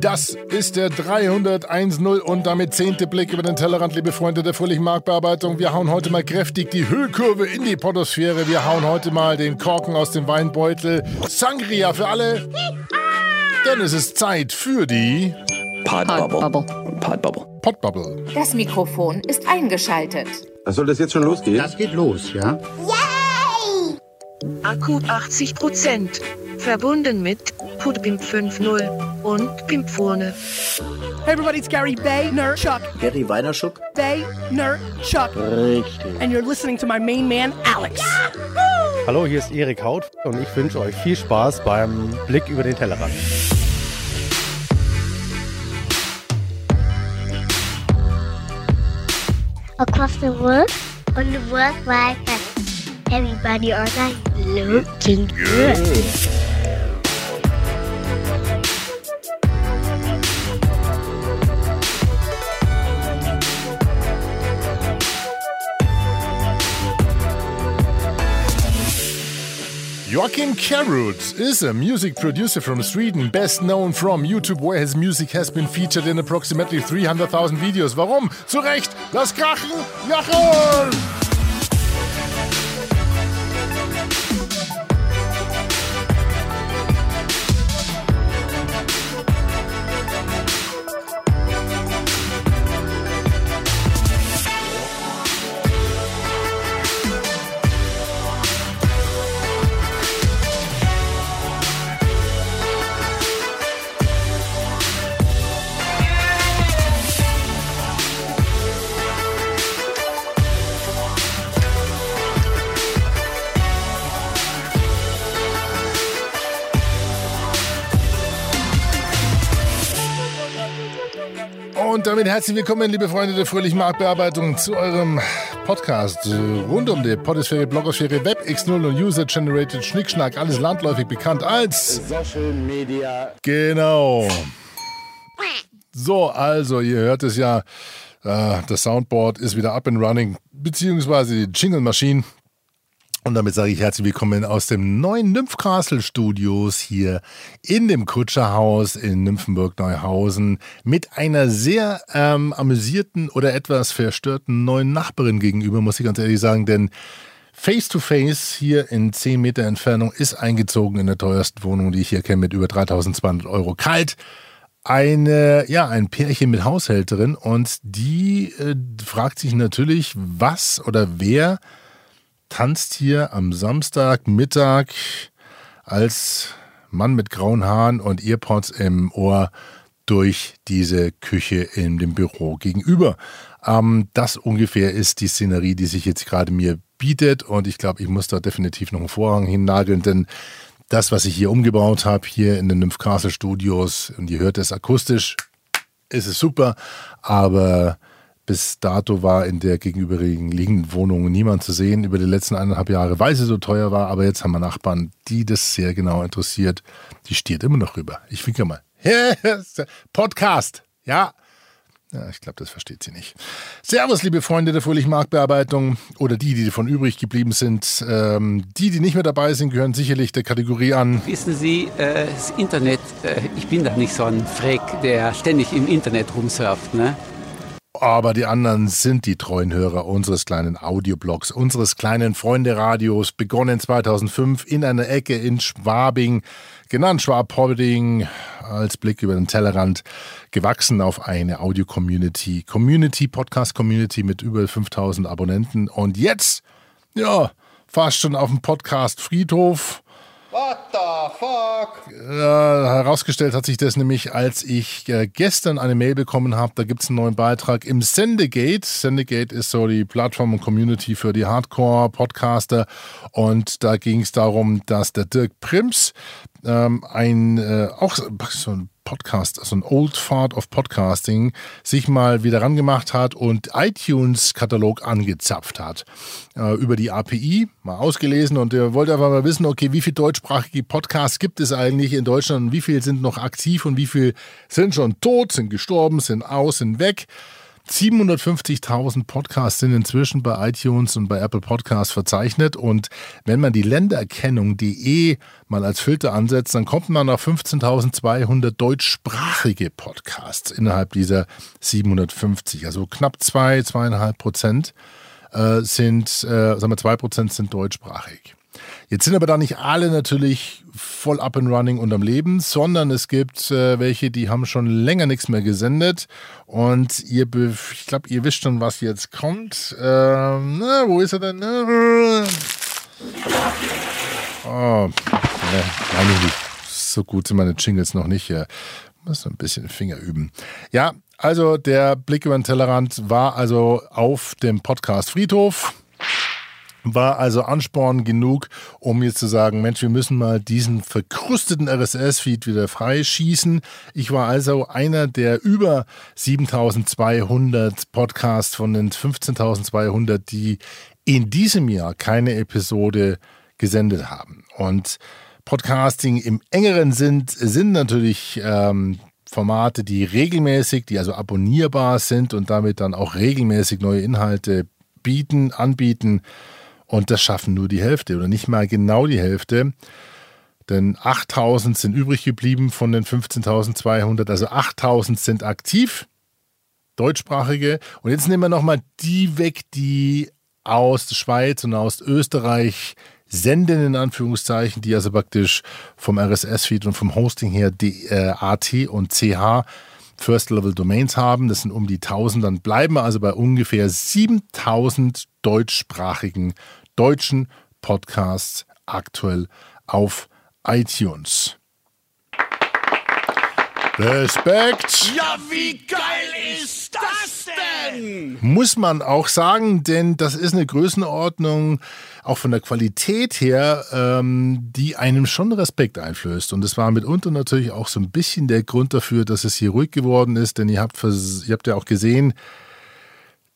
Das ist der 301 und damit zehnte Blick über den Tellerrand, liebe Freunde der fröhlichen Marktbearbeitung. Wir hauen heute mal kräftig die Höhlkurve in die Podosphäre. Wir hauen heute mal den Korken aus dem Weinbeutel. Sangria für alle. Denn es ist Zeit für die Podbubble. Podbubble. Podbubble. Das Mikrofon ist eingeschaltet. Soll das jetzt schon losgehen? Das geht los, ja? Akku 80 Prozent. Verbunden mit Pudpimp 5.0 und Pimpfurne. Hey everybody, it's Gary Vaynerchuk. Gary Weinerschuck? Vaynerchuk. Richtig. And you're listening to my main man, Alex. Hallo, hier ist Erik Haut und ich wünsche euch viel Spaß beim Blick über den Tellerrand. across the world on the World Wide Web. Everybody online looking good. Joachim Carrot is a music producer from Sweden, best known from YouTube, where his music has been featured in approximately 300,000 videos. Warum? Zu Recht! Lass krachen! Jawohl! Damit herzlich willkommen, liebe Freunde der fröhlichen Marktbearbeitung, zu eurem Podcast rund um die Podosphäre, Blogosphäre, Web X0 und User-Generated Schnickschnack, alles landläufig bekannt als Social Media. Genau. So, also, ihr hört es ja, äh, das Soundboard ist wieder up and running, beziehungsweise die Jingle-Maschine. Und damit sage ich herzlich willkommen aus dem neuen Nymph Castle Studios hier in dem Kutscherhaus in Nymphenburg-Neuhausen mit einer sehr ähm, amüsierten oder etwas verstörten neuen Nachbarin gegenüber, muss ich ganz ehrlich sagen, denn Face to Face hier in 10 Meter Entfernung ist eingezogen in der teuersten Wohnung, die ich hier kenne, mit über 3200 Euro kalt. Eine, ja, ein Pärchen mit Haushälterin und die äh, fragt sich natürlich, was oder wer tanzt hier am Samstagmittag als Mann mit grauen Haaren und Earpods im Ohr durch diese Küche in dem Büro gegenüber. Ähm, das ungefähr ist die Szenerie, die sich jetzt gerade mir bietet und ich glaube, ich muss da definitiv noch einen Vorhang hinnageln, denn das, was ich hier umgebaut habe, hier in den Nymph Castle Studios, und ihr hört es akustisch, ist es super, aber bis dato war in der gegenüberliegenden Wohnung niemand zu sehen über die letzten eineinhalb Jahre, weil sie so teuer war. Aber jetzt haben wir Nachbarn, die das sehr genau interessiert. Die stiert immer noch rüber. Ich winke mal. Podcast. Ja. Ja, ich glaube, das versteht sie nicht. Servus, liebe Freunde der fröhlichen Marktbearbeitung oder die, die davon übrig geblieben sind. Ähm, die, die nicht mehr dabei sind, gehören sicherlich der Kategorie an. Wissen Sie, äh, das Internet, äh, ich bin da nicht so ein Freak, der ständig im Internet rumsurft, ne? Aber die anderen sind die treuen Hörer unseres kleinen Audioblogs, unseres kleinen Freunde-Radios, begonnen 2005 in einer Ecke in Schwabing, genannt Schwab-Hobbing, als Blick über den Tellerrand, gewachsen auf eine Audio-Community, Community, Podcast-Community mit über 5000 Abonnenten und jetzt, ja, fast schon auf dem Podcast-Friedhof. What the fuck? Äh, herausgestellt hat sich das nämlich, als ich äh, gestern eine Mail bekommen habe, da gibt es einen neuen Beitrag im Sendegate. Sendegate ist so die Plattform und Community für die Hardcore-Podcaster und da ging es darum, dass der Dirk Prims ähm, ein, äh, auch so ein Podcast, also ein Old Fart of Podcasting, sich mal wieder rangemacht hat und iTunes-Katalog angezapft hat. Äh, über die API, mal ausgelesen und er wollte einfach mal wissen, okay, wie viele deutschsprachige Podcasts gibt es eigentlich in Deutschland und wie viele sind noch aktiv und wie viele sind schon tot, sind gestorben, sind aus, sind weg. 750.000 Podcasts sind inzwischen bei iTunes und bei Apple Podcasts verzeichnet. Und wenn man die Ländererkennung.de mal als Filter ansetzt, dann kommt man auf 15.200 deutschsprachige Podcasts innerhalb dieser 750. Also knapp zwei, zweieinhalb Prozent äh, sind, äh, sagen wir, zwei Prozent sind deutschsprachig. Jetzt sind aber da nicht alle natürlich voll up and running und am Leben, sondern es gibt äh, welche, die haben schon länger nichts mehr gesendet und ihr, ich glaube, ihr wisst schon, was jetzt kommt. Ähm, na, wo ist er denn? Oh, ne, nicht. So gut sind meine Jingles noch nicht. Ich muss ein bisschen Finger üben. Ja, also der Blick über den Tellerrand war also auf dem Podcast Friedhof war also Ansporn genug, um jetzt zu sagen, Mensch, wir müssen mal diesen verkrusteten RSS-Feed wieder freischießen. Ich war also einer der über 7200 Podcasts von den 15.200, die in diesem Jahr keine Episode gesendet haben. Und Podcasting im engeren Sinn sind natürlich ähm, Formate, die regelmäßig, die also abonnierbar sind und damit dann auch regelmäßig neue Inhalte bieten, anbieten. Und das schaffen nur die Hälfte oder nicht mal genau die Hälfte. Denn 8000 sind übrig geblieben von den 15.200. Also 8000 sind aktiv, deutschsprachige. Und jetzt nehmen wir nochmal die weg, die aus der Schweiz und aus Österreich senden, in Anführungszeichen, die also praktisch vom RSS-Feed und vom Hosting her die, äh, AT und CH First-Level-Domains haben. Das sind um die 1000. Dann bleiben wir also bei ungefähr 7000 deutschsprachigen deutschen Podcasts aktuell auf iTunes. Respekt! Ja, wie geil ist das denn? Muss man auch sagen, denn das ist eine Größenordnung, auch von der Qualität her, ähm, die einem schon Respekt einflößt. Und es war mitunter natürlich auch so ein bisschen der Grund dafür, dass es hier ruhig geworden ist, denn ihr habt, ihr habt ja auch gesehen,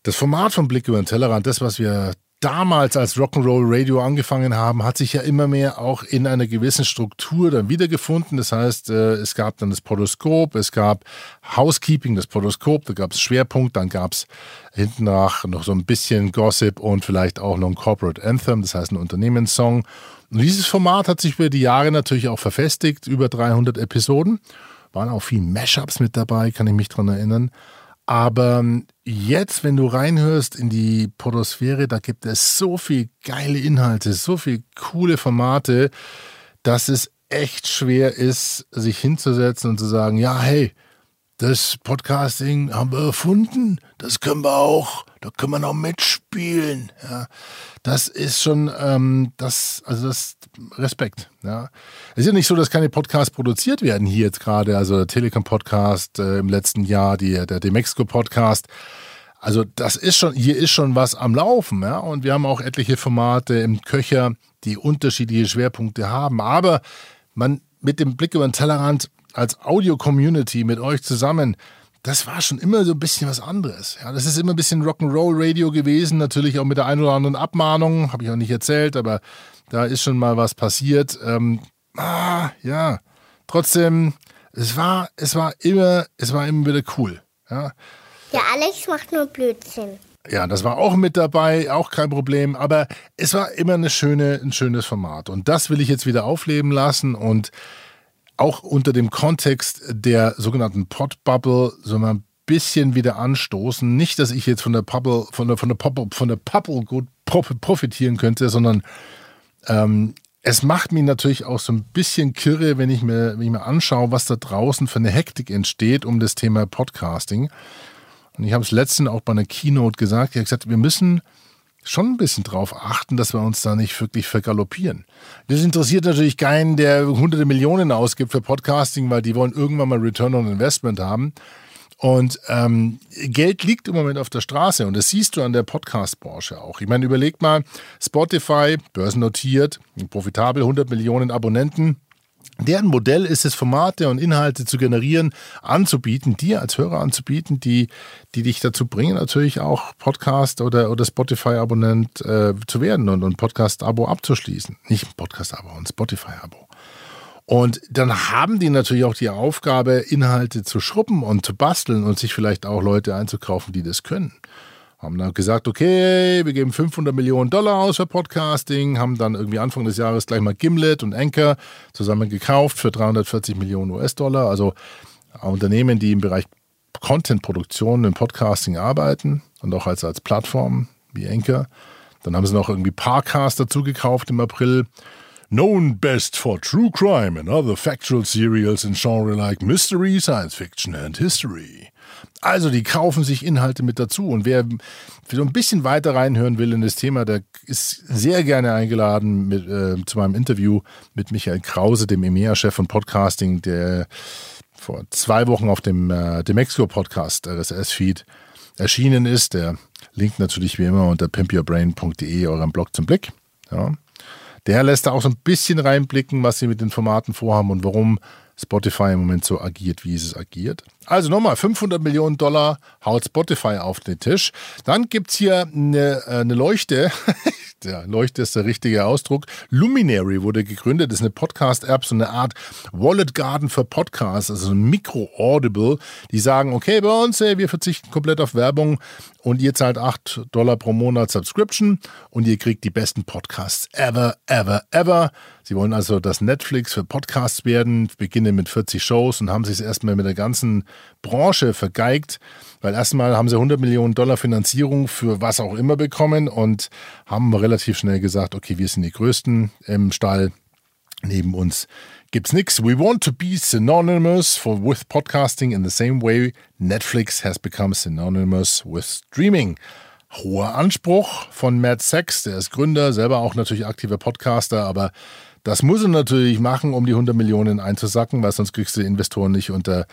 das Format von Blick über den Tellerrand, das, was wir damals als Rock'n'Roll Radio angefangen haben, hat sich ja immer mehr auch in einer gewissen Struktur dann wiedergefunden. Das heißt, äh, es gab dann das Podoskop, es gab Housekeeping, das Podoskop, da gab es Schwerpunkt, dann gab es hinten nach noch so ein bisschen Gossip und vielleicht auch noch ein Corporate Anthem, das heißt ein Unternehmenssong. Und dieses Format hat sich über die Jahre natürlich auch verfestigt, über 300 Episoden. Waren auch viele Mashups mit dabei, kann ich mich dran erinnern. Aber ähm, jetzt, wenn du reinhörst in die Podosphäre, da gibt es so viel geile Inhalte, so viel coole Formate, dass es echt schwer ist, sich hinzusetzen und zu sagen, ja, hey, das Podcasting haben wir erfunden, das können wir auch, da können wir noch mitspielen. Ja, das ist schon, ähm, das, also das Respekt. Ja, es ist ja nicht so, dass keine Podcasts produziert werden hier jetzt gerade, also der Telekom Podcast äh, im letzten Jahr, die, der Demexco Podcast. Also das ist schon, hier ist schon was am Laufen, ja, und wir haben auch etliche Formate im Köcher, die unterschiedliche Schwerpunkte haben, aber man mit dem Blick über den Tellerrand als Audio-Community mit euch zusammen, das war schon immer so ein bisschen was anderes. Ja, das ist immer ein bisschen Rock'n'Roll-Radio gewesen, natürlich auch mit der einen oder anderen Abmahnung, habe ich auch nicht erzählt, aber da ist schon mal was passiert. Ähm, ah, ja, trotzdem, es war, es war immer, es war immer wieder cool. Ja. Der Alex macht nur Blödsinn. Ja, das war auch mit dabei, auch kein Problem, aber es war immer eine schöne, ein schönes Format. Und das will ich jetzt wieder aufleben lassen und auch unter dem Kontext der sogenannten Pot-Bubble so ein bisschen wieder anstoßen. Nicht, dass ich jetzt von der Bubble, von der, von der, Bubble, von der Bubble gut profitieren könnte, sondern ähm, es macht mich natürlich auch so ein bisschen kirre, wenn ich, mir, wenn ich mir anschaue, was da draußen für eine Hektik entsteht um das Thema Podcasting. Und ich habe es letztens auch bei einer Keynote gesagt, ich habe gesagt, wir müssen schon ein bisschen drauf achten, dass wir uns da nicht wirklich vergaloppieren. Das interessiert natürlich keinen, der hunderte Millionen ausgibt für Podcasting, weil die wollen irgendwann mal Return on Investment haben. Und ähm, Geld liegt im Moment auf der Straße und das siehst du an der Podcast-Branche auch. Ich meine, überleg mal, Spotify, börsennotiert, profitabel, 100 Millionen Abonnenten. Deren Modell ist es, Formate und Inhalte zu generieren, anzubieten, dir als Hörer anzubieten, die, die dich dazu bringen, natürlich auch Podcast oder, oder Spotify-Abonnent äh, zu werden und ein Podcast-Abo abzuschließen. Nicht ein Podcast-Abo, ein Spotify-Abo. Und dann haben die natürlich auch die Aufgabe, Inhalte zu schrubben und zu basteln und sich vielleicht auch Leute einzukaufen, die das können. Haben dann gesagt, okay, wir geben 500 Millionen Dollar aus für Podcasting, haben dann irgendwie Anfang des Jahres gleich mal Gimlet und Anchor zusammen gekauft für 340 Millionen US-Dollar. Also Unternehmen, die im Bereich Content-Produktion im Podcasting arbeiten und auch als, als Plattform wie Anchor. Dann haben sie noch irgendwie Parcast dazu gekauft im April. Known best for true crime and other factual serials in genre like mystery, science fiction and history. Also die kaufen sich Inhalte mit dazu und wer so ein bisschen weiter reinhören will in das Thema, der ist sehr gerne eingeladen mit, äh, zu meinem Interview mit Michael Krause, dem EMEA-Chef von Podcasting, der vor zwei Wochen auf dem äh, Demexco-Podcast RSS-Feed erschienen ist. Der Link natürlich wie immer unter pimpyourbrain.de, eurem Blog zum Blick. Ja. Der lässt da auch so ein bisschen reinblicken, was sie mit den Formaten vorhaben und warum Spotify im Moment so agiert, wie es agiert. Also nochmal, 500 Millionen Dollar haut Spotify auf den Tisch. Dann gibt es hier eine, äh, eine Leuchte. ja, Leuchte ist der richtige Ausdruck. Luminary wurde gegründet, das ist eine Podcast-App, so eine Art Wallet Garden für Podcasts, also ein Micro-Audible. Die sagen, okay, bei uns, ey, wir verzichten komplett auf Werbung und ihr zahlt 8 Dollar pro Monat Subscription und ihr kriegt die besten Podcasts ever, ever, ever. Sie wollen also das Netflix für Podcasts werden, beginnen mit 40 Shows und haben sich erstmal mit der ganzen Branche vergeigt, weil erstmal haben sie 100 Millionen Dollar Finanzierung für was auch immer bekommen und haben relativ schnell gesagt, okay, wir sind die Größten im Stall. Neben uns gibt's nichts. We want to be synonymous for with podcasting in the same way Netflix has become synonymous with streaming. Hoher Anspruch von Matt Sachs, der ist Gründer, selber auch natürlich aktiver Podcaster, aber das muss er natürlich machen, um die 100 Millionen einzusacken, weil sonst kriegst du die Investoren nicht unter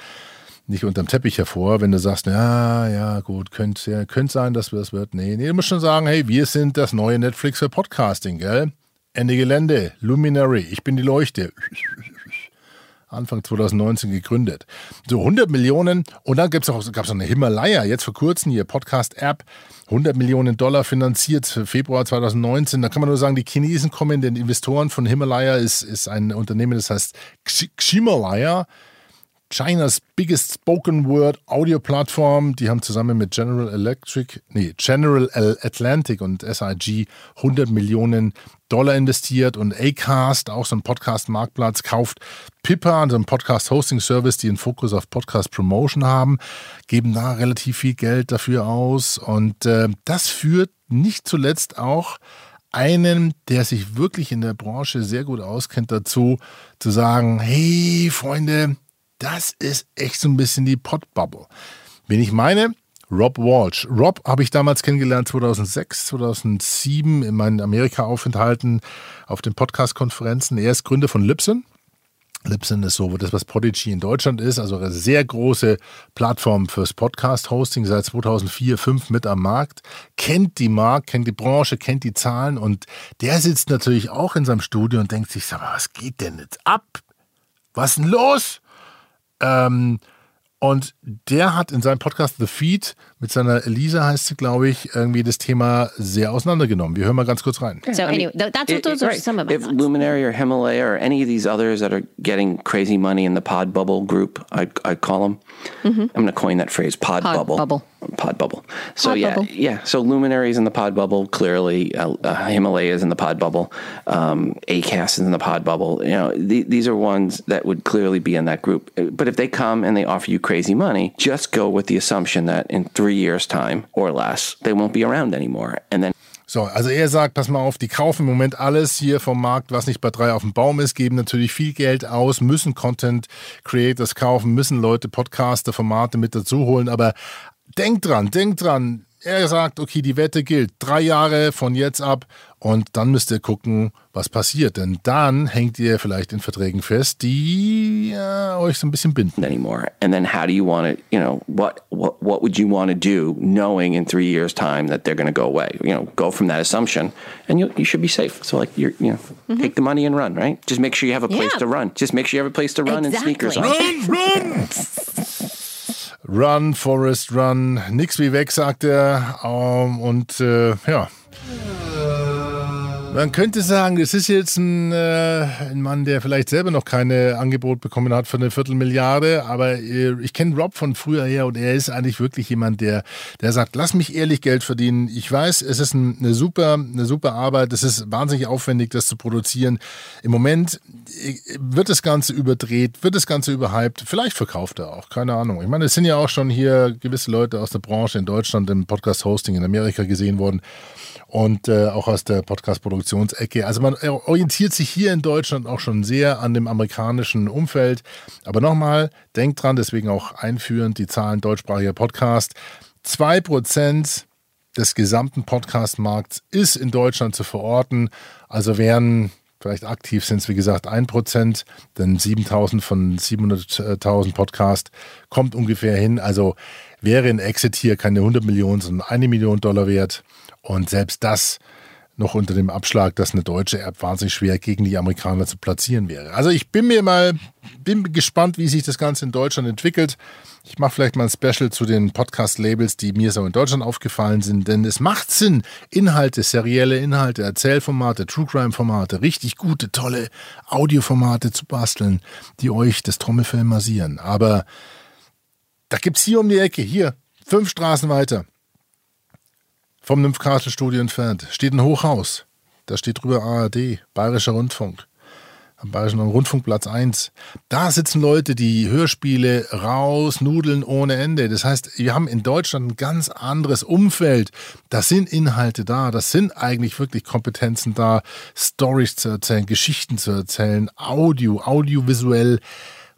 nicht unterm Teppich hervor, wenn du sagst, ja, ja, gut, könnte ja, sein, dass das wird. Nee, nee, du musst schon sagen, hey, wir sind das neue Netflix für Podcasting, gell? Ende Gelände, Luminary, ich bin die Leuchte. Anfang 2019 gegründet. So 100 Millionen und dann gab es noch eine Himalaya, jetzt vor kurzem hier Podcast-App, 100 Millionen Dollar finanziert für Februar 2019. Da kann man nur sagen, die Chinesen kommen, denn Investoren von Himalaya ist, ist ein Unternehmen, das heißt Ximalaya. Chinas biggest spoken word Audio Plattform. Die haben zusammen mit General Electric, nee, General Atlantic und SIG 100 Millionen Dollar investiert und Acast, auch so ein Podcast-Marktplatz, kauft Pippa, so ein Podcast-Hosting-Service, die einen Fokus auf Podcast-Promotion haben, geben da relativ viel Geld dafür aus und äh, das führt nicht zuletzt auch einen, der sich wirklich in der Branche sehr gut auskennt, dazu zu sagen, hey Freunde, das ist echt so ein bisschen die Podbubble. Wen ich meine, Rob Walsh. Rob habe ich damals kennengelernt 2006, 2007 in meinen Amerika-Aufenthalten auf den Podcast-Konferenzen. Er ist Gründer von Libsyn. Libsyn ist so das, was Podigy in Deutschland ist, also eine sehr große Plattform fürs Podcast-Hosting, seit 2004, 2005 mit am Markt, kennt die Markt, kennt die Branche, kennt die Zahlen und der sitzt natürlich auch in seinem Studio und denkt sich, sag mal, was geht denn jetzt ab? Was ist denn los? Ähm, und der hat in seinem Podcast The Feed mit seiner Elisa heißt sie, glaube ich, irgendwie das Thema sehr auseinandergenommen. Wir hören mal ganz kurz rein. So anyway, that's what those are some of my If Luminary or Himalaya or any of these others that are getting crazy money in the pod bubble group, I I call them. Mm-hmm. I'm going to coin that phrase, pod, pod bubble. bubble. Pod bubble. So pod yeah, bubble. yeah. So Luminaries in the pod bubble. Clearly, uh, uh, Himalayas in the pod bubble. Um, Acast is in the pod bubble. You know, th- these are ones that would clearly be in that group. But if they come and they offer you crazy money, just go with the assumption that in three years' time or less, they won't be around anymore. And then So, also er sagt, pass mal auf, die kaufen im Moment alles hier vom Markt, was nicht bei drei auf dem Baum ist, geben natürlich viel Geld aus, müssen Content Creators kaufen, müssen Leute Podcaster, Formate mit dazu holen, aber denkt dran, denkt dran, er sagt, okay, die Wette gilt. Drei Jahre von jetzt ab und dann müsst ihr gucken, was passiert. Denn dann hängt ihr vielleicht in Verträgen fest, die äh, euch so ein bisschen binden. Anymore. And then how do you want to, you know, what, what, what would you want to do knowing in three years time that they're going to go away? You know, go from that assumption and you, you should be safe. So like you're, you know, mm-hmm. take the money and run, right? Just make sure you have a place yeah. to run. Just make sure you have a place to run exactly. and sneakers on. Run, run! Run, Forest, Run, nix wie weg, sagt er. Um, und äh, ja. Man könnte sagen, es ist jetzt ein, äh, ein, Mann, der vielleicht selber noch keine Angebot bekommen hat für eine Viertelmilliarde, aber äh, ich kenne Rob von früher her und er ist eigentlich wirklich jemand, der, der sagt, lass mich ehrlich Geld verdienen. Ich weiß, es ist ein, eine super, eine super Arbeit, es ist wahnsinnig aufwendig, das zu produzieren. Im Moment wird das Ganze überdreht, wird das Ganze überhyped, vielleicht verkauft er auch, keine Ahnung. Ich meine, es sind ja auch schon hier gewisse Leute aus der Branche in Deutschland im Podcast-Hosting in Amerika gesehen worden und äh, auch aus der Podcast-Produktionsecke. Also man orientiert sich hier in Deutschland auch schon sehr an dem amerikanischen Umfeld. Aber nochmal, denkt dran, deswegen auch einführend die Zahlen deutschsprachiger Podcast. 2% des gesamten Podcast-Markts ist in Deutschland zu verorten. Also wären vielleicht aktiv sind es wie gesagt 1%, denn 7000 von 700.000 Podcast kommt ungefähr hin. Also wäre ein Exit hier keine 100 Millionen, sondern eine Million Dollar wert. Und selbst das noch unter dem Abschlag, dass eine deutsche App wahnsinnig schwer gegen die Amerikaner zu platzieren wäre. Also ich bin mir mal bin gespannt, wie sich das Ganze in Deutschland entwickelt. Ich mache vielleicht mal ein Special zu den Podcast-Labels, die mir so in Deutschland aufgefallen sind, denn es macht Sinn, Inhalte, serielle Inhalte, Erzählformate, True Crime-Formate, richtig gute, tolle Audioformate zu basteln, die euch das Trommelfell massieren. Aber da gibt es hier um die Ecke, hier, fünf Straßen weiter, vom Nymphkastel-Studio entfernt steht ein Hochhaus. Da steht drüber ARD, Bayerischer Rundfunk. Am Bayerischen Rundfunkplatz 1. Da sitzen Leute, die Hörspiele raus, nudeln ohne Ende. Das heißt, wir haben in Deutschland ein ganz anderes Umfeld. Da sind Inhalte da, das sind eigentlich wirklich Kompetenzen da, Stories zu erzählen, Geschichten zu erzählen, Audio, audiovisuell.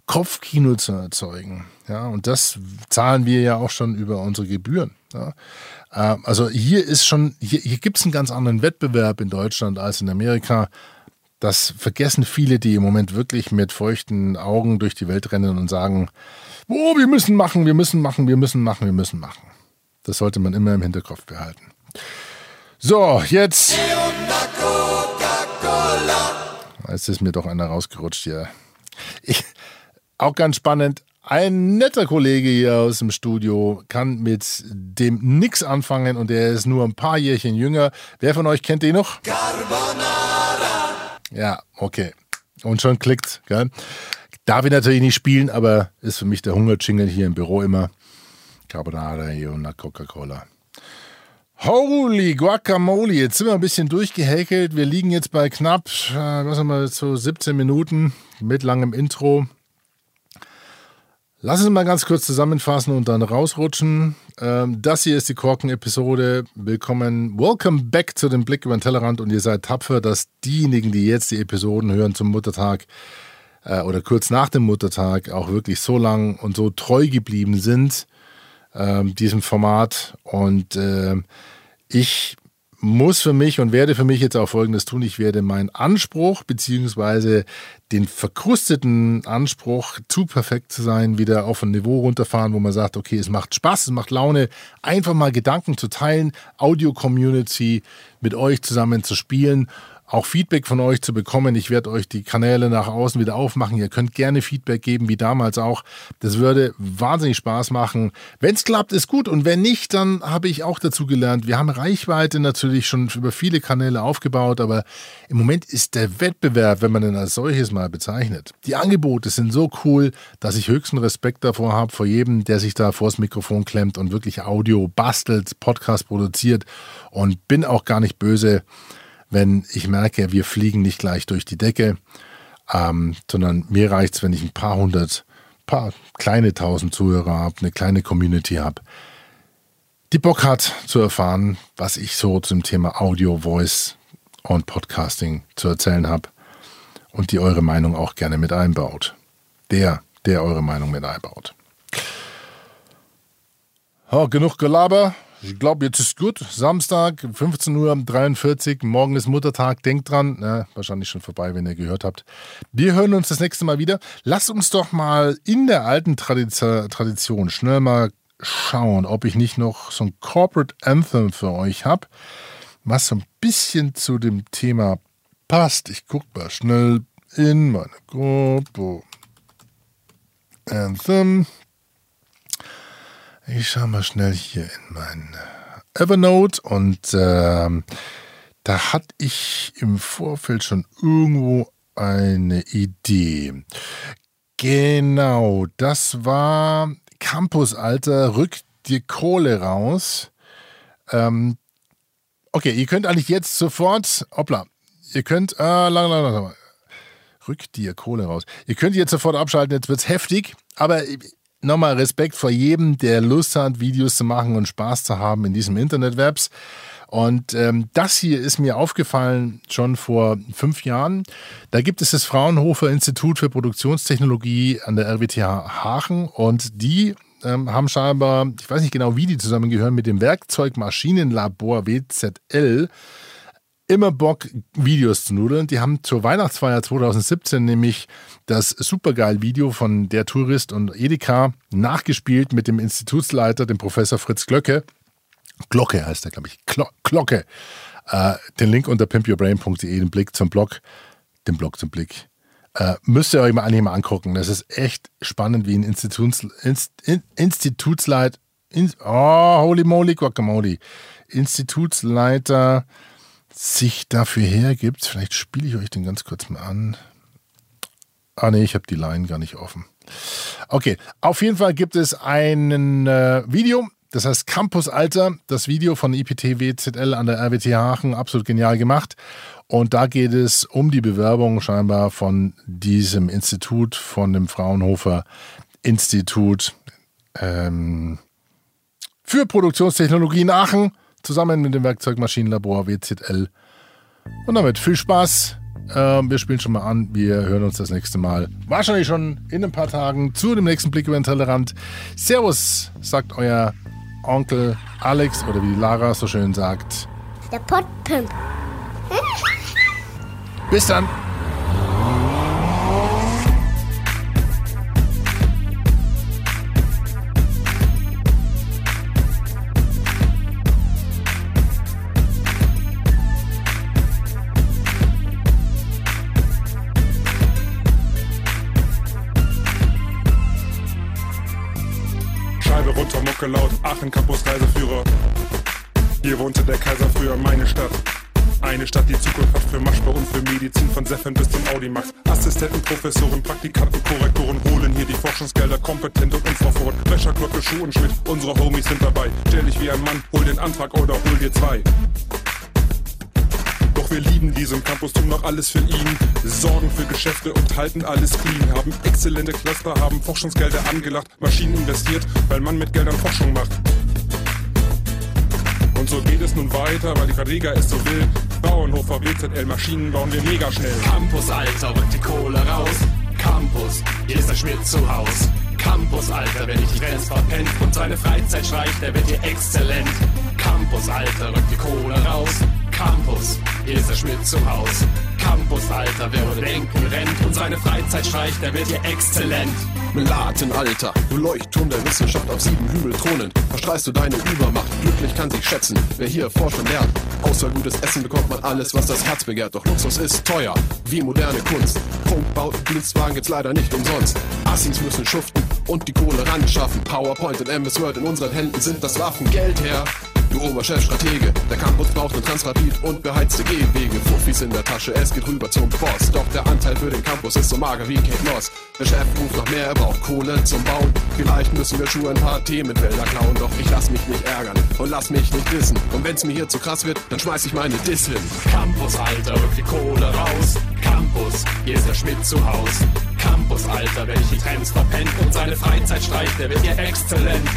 Kopfkino zu erzeugen. Ja, und das zahlen wir ja auch schon über unsere Gebühren. Ja. Äh, also hier ist schon, hier, hier gibt es einen ganz anderen Wettbewerb in Deutschland als in Amerika. Das vergessen viele, die im Moment wirklich mit feuchten Augen durch die Welt rennen und sagen, oh, wir müssen machen, wir müssen machen, wir müssen machen, wir müssen machen. Das sollte man immer im Hinterkopf behalten. So, jetzt. Jetzt ist mir doch einer rausgerutscht hier. Ich, auch ganz spannend. Ein netter Kollege hier aus dem Studio kann mit dem nix anfangen und der ist nur ein paar Jährchen jünger. Wer von euch kennt den noch? Carbonara. Ja, okay. Und schon klickt, gell? Darf ich natürlich nicht spielen, aber ist für mich der Hungerjingle hier im Büro immer. Carbonara hier und Coca-Cola. Holy Guacamole, jetzt sind wir ein bisschen durchgehäkelt. Wir liegen jetzt bei knapp, äh, was haben wir, so 17 Minuten mit langem Intro. Lass uns mal ganz kurz zusammenfassen und dann rausrutschen. Ähm, das hier ist die Korken-Episode. Willkommen, welcome back zu dem Blick über den Tellerrand und ihr seid tapfer, dass diejenigen, die jetzt die Episoden hören zum Muttertag äh, oder kurz nach dem Muttertag auch wirklich so lang und so treu geblieben sind ähm, diesem Format. Und äh, ich muss für mich und werde für mich jetzt auch Folgendes tun. Ich werde meinen Anspruch beziehungsweise den verkrusteten Anspruch, zu perfekt zu sein, wieder auf ein Niveau runterfahren, wo man sagt, okay, es macht Spaß, es macht Laune, einfach mal Gedanken zu teilen, Audio-Community mit euch zusammen zu spielen auch Feedback von euch zu bekommen. Ich werde euch die Kanäle nach außen wieder aufmachen. Ihr könnt gerne Feedback geben, wie damals auch. Das würde wahnsinnig Spaß machen. Wenn es klappt, ist gut. Und wenn nicht, dann habe ich auch dazu gelernt. Wir haben Reichweite natürlich schon über viele Kanäle aufgebaut, aber im Moment ist der Wettbewerb, wenn man ihn als solches mal bezeichnet. Die Angebote sind so cool, dass ich höchsten Respekt davor habe, vor jedem, der sich da vors Mikrofon klemmt und wirklich Audio bastelt, Podcast produziert und bin auch gar nicht böse wenn ich merke, wir fliegen nicht gleich durch die Decke, ähm, sondern mir reicht es, wenn ich ein paar hundert, paar kleine tausend Zuhörer habe, eine kleine Community habe, die Bock hat zu erfahren, was ich so zum Thema Audio, Voice und Podcasting zu erzählen habe und die eure Meinung auch gerne mit einbaut. Der, der eure Meinung mit einbaut. Oh, genug Gelaber. Ich glaube, jetzt ist gut. Samstag, 15.43 Uhr. Morgen ist Muttertag. Denkt dran. Na, wahrscheinlich schon vorbei, wenn ihr gehört habt. Wir hören uns das nächste Mal wieder. Lasst uns doch mal in der alten Tradition schnell mal schauen, ob ich nicht noch so ein Corporate Anthem für euch habe, was so ein bisschen zu dem Thema passt. Ich gucke mal schnell in meine Gruppe. Anthem. Ich schaue mal schnell hier in mein Evernote und äh, da hatte ich im Vorfeld schon irgendwo eine Idee. Genau, das war Campus, Alter, rück die Kohle raus. Ähm, okay, ihr könnt eigentlich jetzt sofort, hoppla, ihr könnt, äh, lang, lang, lang, lang, rück dir Kohle raus. Ihr könnt jetzt sofort abschalten, jetzt wird es heftig, aber nochmal Respekt vor jedem, der Lust hat, Videos zu machen und Spaß zu haben in diesem Internetwebs. Und ähm, das hier ist mir aufgefallen schon vor fünf Jahren. Da gibt es das Fraunhofer Institut für Produktionstechnologie an der RWTH Hachen und die ähm, haben scheinbar, ich weiß nicht genau, wie die zusammengehören, mit dem Werkzeugmaschinenlabor WZL immer Bock, Videos zu nudeln. Die haben zur Weihnachtsfeier 2017 nämlich das Supergeil-Video von Der Tourist und Edeka nachgespielt mit dem Institutsleiter, dem Professor Fritz Glöcke. Glocke heißt er, glaube ich. Glo Glocke. Äh, den Link unter pimpyourbrain.de, den Blick zum Blog, den Blog zum Blick. Äh, müsst ihr euch mal mal angucken. Das ist echt spannend, wie ein Instituts, Inst, in, in, oh, holy moly, guacamole, Institutsleiter sich dafür hergibt. Vielleicht spiele ich euch den ganz kurz mal an. Ah nee, ich habe die Line gar nicht offen. Okay, auf jeden Fall gibt es ein äh, Video, das heißt Campus Alter, das Video von IPT WZL an der RWT Aachen, absolut genial gemacht. Und da geht es um die Bewerbung scheinbar von diesem Institut, von dem Fraunhofer Institut ähm, für Produktionstechnologie in Aachen, zusammen mit dem Werkzeugmaschinenlabor WZL. Und damit viel Spaß. Ähm, wir spielen schon mal an. Wir hören uns das nächste Mal. Wahrscheinlich schon in ein paar Tagen zu dem nächsten Blick über den Tellerrand. Servus, sagt euer Onkel Alex oder wie Lara so schön sagt. Der Potpimp. Bis dann. Aachen Campus Reiseführer. Hier wohnte der Kaiser früher, meine Stadt. Eine Stadt, die Zukunft hat für Maschbau und für Medizin, von Seffen bis zum Audimax. Assistenten, Professoren, Praktikanten, Korrektoren holen hier die Forschungsgelder kompetent und unverfroren. Löscher, Glocke, Schuh und Schmidt, unsere Homies sind dabei. Stell dich wie ein Mann, hol den Antrag oder hol dir zwei. Doch wir lieben diesen Campus, tun noch alles für ihn. Sorgen für Geschäfte und halten alles clean. Haben exzellente Cluster, haben Forschungsgelder angelacht, Maschinen investiert, weil man mit Geldern Forschung macht. Und so geht es nun weiter, weil die Verleger es so will. Bauernhofer WZL Maschinen bauen wir mega schnell. Campus, Alter, rückt die Kohle raus. Campus, hier ist der Schmidt zu Haus. Campus, Alter, wenn ich die Trends verpennt und seine Freizeit streicht, der wird hier exzellent. Campus, Alter, rückt die Kohle raus. Campus, hier ist der Schmidt zu Haus. Campus, Alter, wer ohne Denken rennt und seine Freizeit streicht, der wird hier exzellent. Melaten, Alter, du Leuchtturm der Wissenschaft auf sieben Hügel thronen. Verstreust du deine Übermacht, glücklich kann sich schätzen, wer hier forscht und lernt. Außer gutes Essen bekommt man alles, was das Herz begehrt. Doch Luxus ist teuer, wie moderne Kunst. Prunkbauten, Dienstwagen gibt's leider nicht umsonst. Assis müssen schuften und die Kohle ran schaffen. PowerPoint und MS Word in unseren Händen sind das Waffen. Geld her, du Oberchef-Stratege. Der Campus braucht einen Transrapid und beheizte Gehwege. Fuffis in der Tasche, es geht rüber zum Boss. Doch der Anteil für den Campus ist so mager wie Kate Moss. Der Chef ruft noch mehr, er braucht Kohle zum Bauen. Vielleicht müssen wir Schuhe ein paar Themenfelder klauen. Doch ich lass mich nicht ärgern und lass mich nicht dissen. Und wenn's mir hier zu krass wird, dann schmeiß ich meine Diss hin. Campus, Alter, rück die Kohle raus. Campus, hier ist der Schmidt zu Haus. Campus, Alter, die Trends verpennt und seine Freizeit streicht, der wird hier exzellent.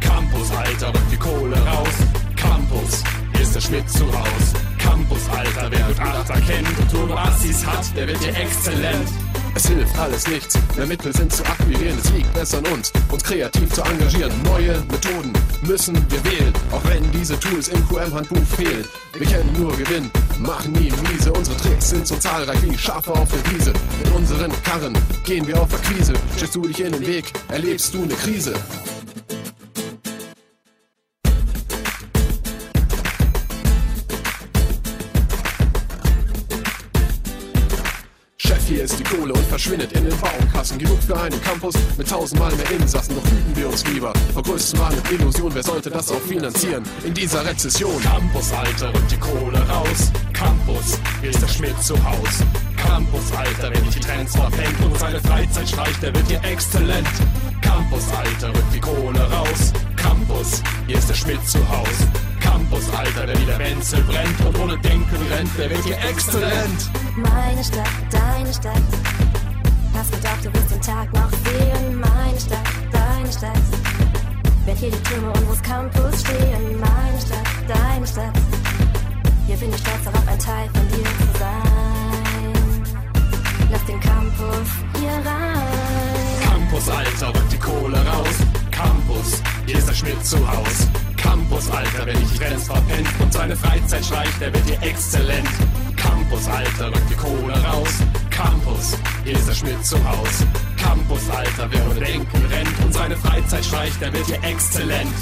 Campus, Alter, rück die Kohle raus. Campus, ist der Schmidt zu Haus. Campus, Alter, wer mit Achter kennt und Turbo-Assis hat, der wird hier exzellent. Es hilft alles nichts, mehr Mittel sind zu akquirieren, es liegt besser an uns, uns kreativ zu engagieren. Neue Methoden müssen wir wählen, auch wenn diese Tools im QM-Handbuch fehlen. Wir kennen nur Gewinn, machen nie miese, unsere Tricks sind so zahlreich wie Schafe auf der Wiese. Mit unseren Karren gehen wir auf Akquise, stellst du dich in den Weg, erlebst du eine Krise. Verschwindet in den Baukassen. Genug für einen Campus mit tausendmal mehr Insassen. Doch hüten wir uns lieber vor größten Wahn und Illusion. Wer sollte das auch finanzieren in dieser Rezession? Campus, Alter, rückt die Kohle raus. Campus, hier ist der Schmidt zu Haus. Campus, Alter, wenn ich die Trends verfängt und seine Freizeit streicht, der wird hier exzellent. Campus, Alter, rückt die Kohle raus. Campus, hier ist der Schmidt zu Haus. Campus, Alter, der wie der Wenzel brennt und ohne Denken rennt, der wird hier exzellent. Meine Stadt, deine Stadt. Hast gedacht, du wirst den Tag noch sehen. Meine Stadt, deine Stadt. Wenn hier die Türme unseres Campus stehen. Meine Stadt, deine Stadt. Hier bin ich stolz darauf, ein Teil von dir zu sein. Lass den Campus hier rein. Campus, Alter, rückt die Kohle raus. Campus, hier ist der Schmidt zu Haus. Campus, Alter, wenn ich die Trends verpennt und seine Freizeit schleicht, der wird hier exzellent. Campus, Alter, rückt die Kohle raus. Campus, hier ist der Schmidt zu Haus. Campus, Alter, wer ohne Denken rennt und seine Freizeit streicht, der wird hier exzellent.